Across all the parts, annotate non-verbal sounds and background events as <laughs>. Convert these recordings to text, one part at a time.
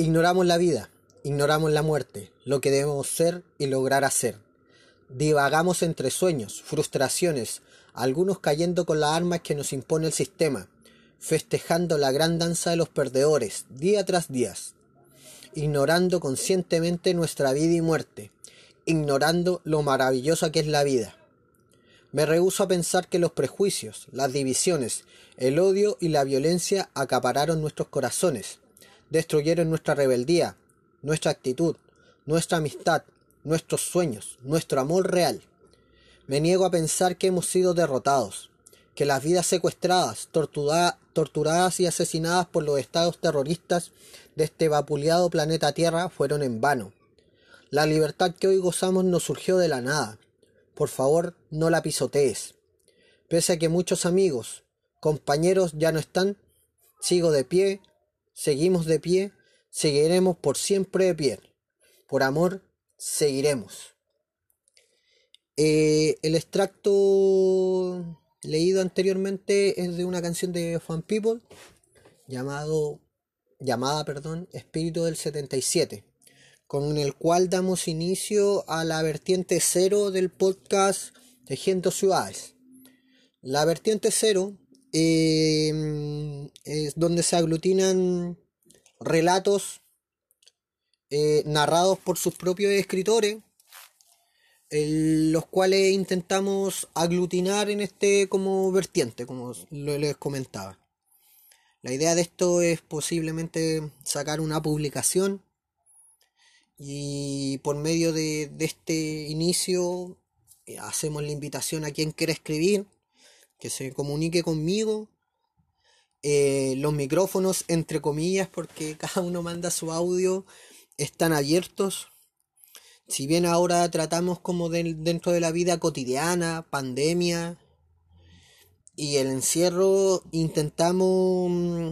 Ignoramos la vida, ignoramos la muerte, lo que debemos ser y lograr hacer. Divagamos entre sueños, frustraciones, algunos cayendo con las armas que nos impone el sistema, festejando la gran danza de los perdedores, día tras día, ignorando conscientemente nuestra vida y muerte, ignorando lo maravillosa que es la vida. Me rehúso a pensar que los prejuicios, las divisiones, el odio y la violencia acapararon nuestros corazones, destruyeron nuestra rebeldía, nuestra actitud, nuestra amistad, nuestros sueños, nuestro amor real. Me niego a pensar que hemos sido derrotados, que las vidas secuestradas, torturadas y asesinadas por los estados terroristas de este vapuleado planeta Tierra fueron en vano. La libertad que hoy gozamos no surgió de la nada. Por favor, no la pisotees. Pese a que muchos amigos, compañeros ya no están, sigo de pie, seguimos de pie, seguiremos por siempre de pie. Por amor, seguiremos. Eh, el extracto leído anteriormente es de una canción de Fan People llamado, llamada perdón, Espíritu del 77, con el cual damos inicio a la vertiente cero del podcast Tejiendo Ciudades. La vertiente cero eh, es donde se aglutinan relatos eh, narrados por sus propios escritores, los cuales intentamos aglutinar en este como vertiente, como les comentaba. La idea de esto es posiblemente sacar una publicación y por medio de, de este inicio eh, hacemos la invitación a quien quiera escribir que se comunique conmigo. Eh, los micrófonos, entre comillas, porque <laughs> cada uno manda su audio, están abiertos. Si bien ahora tratamos como dentro de la vida cotidiana, pandemia y el encierro, intentamos mm,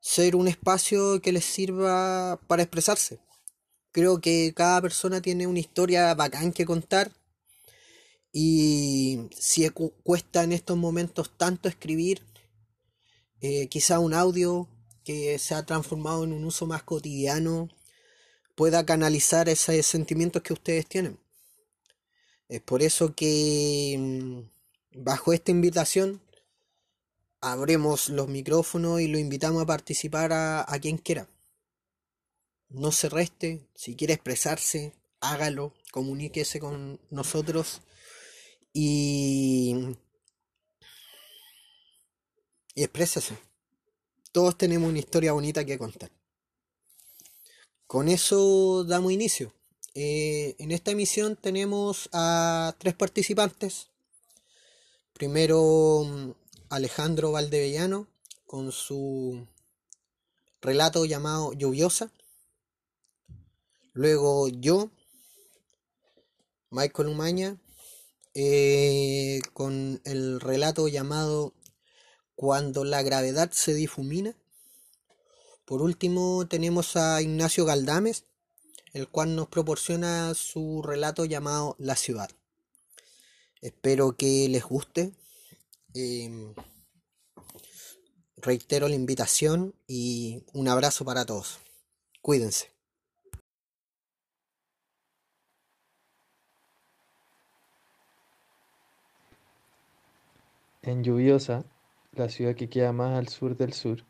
ser un espacio que les sirva para expresarse. Creo que cada persona tiene una historia bacán que contar y si cuesta en estos momentos tanto escribir, eh, quizá un audio que se ha transformado en un uso más cotidiano pueda canalizar esos sentimientos que ustedes tienen. Es por eso que mm, bajo esta invitación abremos los micrófonos y lo invitamos a participar a, a quien quiera. No se reste, si quiere expresarse, hágalo, comuníquese con nosotros y, y. Todos tenemos una historia bonita que contar. Con eso damos inicio. Eh, en esta emisión tenemos a tres participantes. Primero Alejandro Valdevellano con su relato llamado Lluviosa. Luego yo, Michael Umaña, eh, con el relato llamado Cuando la gravedad se difumina. Por último tenemos a Ignacio Galdames, el cual nos proporciona su relato llamado La ciudad. Espero que les guste. Em, reitero la invitación y un abrazo para todos. Cuídense. En Lluviosa, la ciudad que queda más al sur del sur,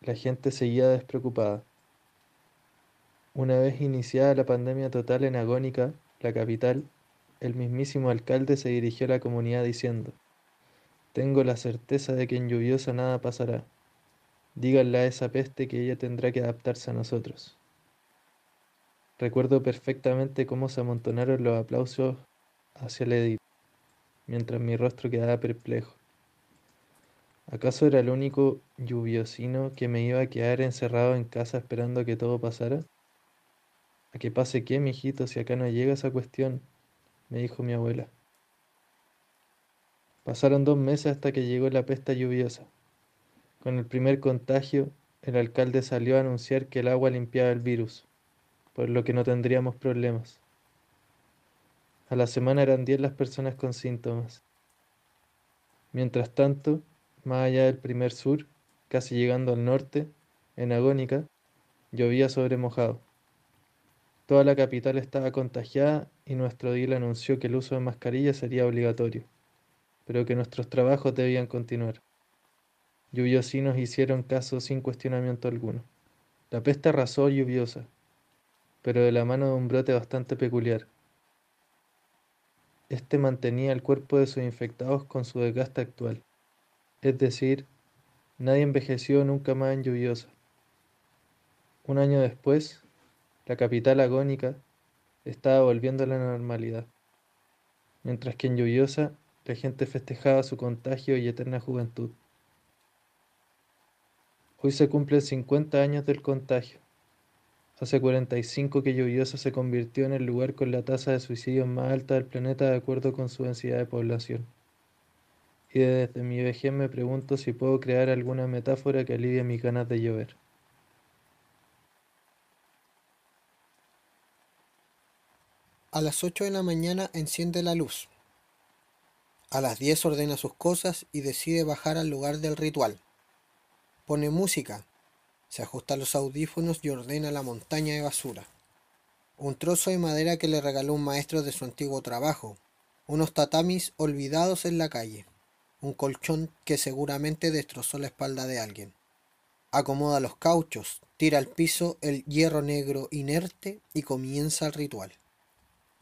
la gente seguía despreocupada. Una vez iniciada la pandemia total en Agónica, la capital, el mismísimo alcalde se dirigió a la comunidad diciendo, Tengo la certeza de que en Lluviosa nada pasará. Díganle a esa peste que ella tendrá que adaptarse a nosotros. Recuerdo perfectamente cómo se amontonaron los aplausos hacia el mientras mi rostro quedaba perplejo. ¿Acaso era el único lluviosino que me iba a quedar encerrado en casa esperando a que todo pasara? ¿A que pase qué, mijito, si acá no llega esa cuestión? me dijo mi abuela. Pasaron dos meses hasta que llegó la pesta lluviosa. Con el primer contagio, el alcalde salió a anunciar que el agua limpiaba el virus, por lo que no tendríamos problemas. A la semana eran diez las personas con síntomas. Mientras tanto, más allá del primer sur, casi llegando al norte, en Agónica, llovía sobre mojado. Toda la capital estaba contagiada y nuestro edil anunció que el uso de mascarillas sería obligatorio, pero que nuestros trabajos debían continuar. Lluviosinos hicieron caso sin cuestionamiento alguno. La peste arrasó lluviosa, pero de la mano de un brote bastante peculiar. Este mantenía el cuerpo de sus infectados con su desgaste actual, es decir, nadie envejeció nunca más en lluviosa. Un año después, la capital agónica estaba volviendo a la normalidad, mientras que en lluviosa la gente festejaba su contagio y eterna juventud. Hoy se cumplen 50 años del contagio. Hace 45 que Lluviosa se convirtió en el lugar con la tasa de suicidio más alta del planeta de acuerdo con su densidad de población. Y desde mi vejez me pregunto si puedo crear alguna metáfora que alivie mis ganas de llover. A las 8 de la mañana enciende la luz. A las 10 ordena sus cosas y decide bajar al lugar del ritual. Pone música, se ajusta los audífonos y ordena la montaña de basura. Un trozo de madera que le regaló un maestro de su antiguo trabajo, unos tatamis olvidados en la calle, un colchón que seguramente destrozó la espalda de alguien. Acomoda los cauchos, tira al piso el hierro negro inerte y comienza el ritual.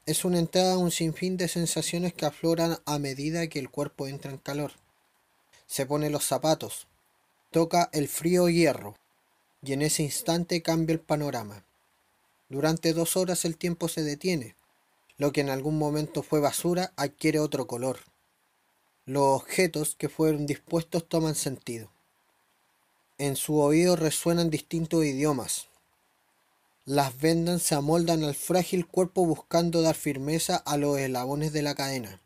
Es una entrada a un sinfín de sensaciones que afloran a medida que el cuerpo entra en calor. Se pone los zapatos, Toca el frío hierro, y en ese instante cambia el panorama. Durante dos horas el tiempo se detiene. Lo que en algún momento fue basura adquiere otro color. Los objetos que fueron dispuestos toman sentido. En su oído resuenan distintos idiomas. Las vendas se amoldan al frágil cuerpo buscando dar firmeza a los eslabones de la cadena.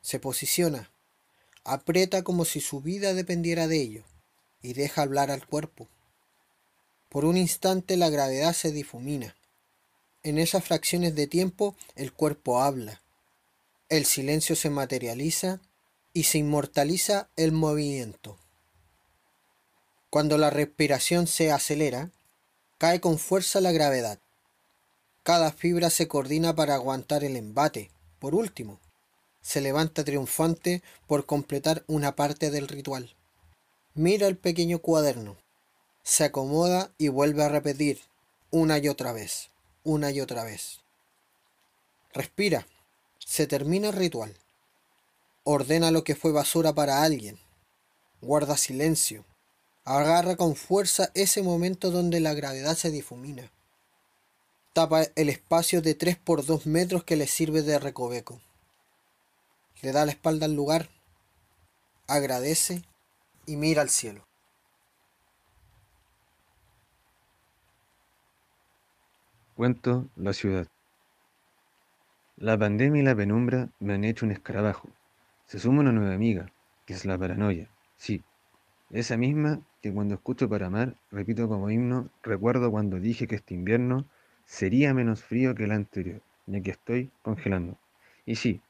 Se posiciona, Aprieta como si su vida dependiera de ello y deja hablar al cuerpo. Por un instante la gravedad se difumina. En esas fracciones de tiempo el cuerpo habla. El silencio se materializa y se inmortaliza el movimiento. Cuando la respiración se acelera, cae con fuerza la gravedad. Cada fibra se coordina para aguantar el embate. Por último, se levanta triunfante por completar una parte del ritual. Mira el pequeño cuaderno, se acomoda y vuelve a repetir una y otra vez, una y otra vez. Respira, se termina el ritual. Ordena lo que fue basura para alguien. Guarda silencio. Agarra con fuerza ese momento donde la gravedad se difumina. Tapa el espacio de 3 por 2 metros que le sirve de recoveco le da la espalda al lugar, agradece y mira al cielo. Cuento la ciudad. La pandemia y la penumbra me han hecho un escarabajo. Se suma una nueva amiga, que es la paranoia. Sí, esa misma que cuando escucho para amar, repito como himno, recuerdo cuando dije que este invierno sería menos frío que el anterior, ya que estoy congelando. Y sí,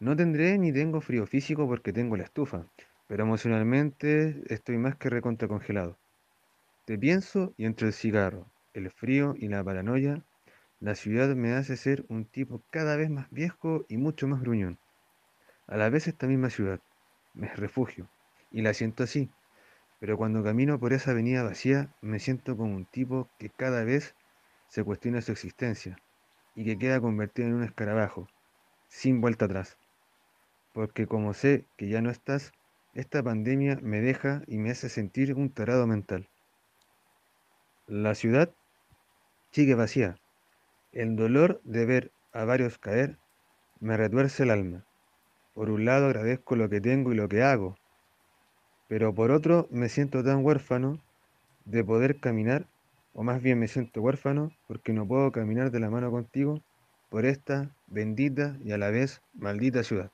no tendré ni tengo frío físico porque tengo la estufa, pero emocionalmente estoy más que recontra congelado. Te pienso y entre el cigarro, el frío y la paranoia, la ciudad me hace ser un tipo cada vez más viejo y mucho más gruñón. A la vez esta misma ciudad, me refugio, y la siento así, pero cuando camino por esa avenida vacía me siento como un tipo que cada vez se cuestiona su existencia y que queda convertido en un escarabajo, sin vuelta atrás porque como sé que ya no estás, esta pandemia me deja y me hace sentir un tarado mental. La ciudad sigue vacía. El dolor de ver a varios caer me retuerce el alma. Por un lado agradezco lo que tengo y lo que hago, pero por otro me siento tan huérfano de poder caminar, o más bien me siento huérfano porque no puedo caminar de la mano contigo por esta bendita y a la vez maldita ciudad.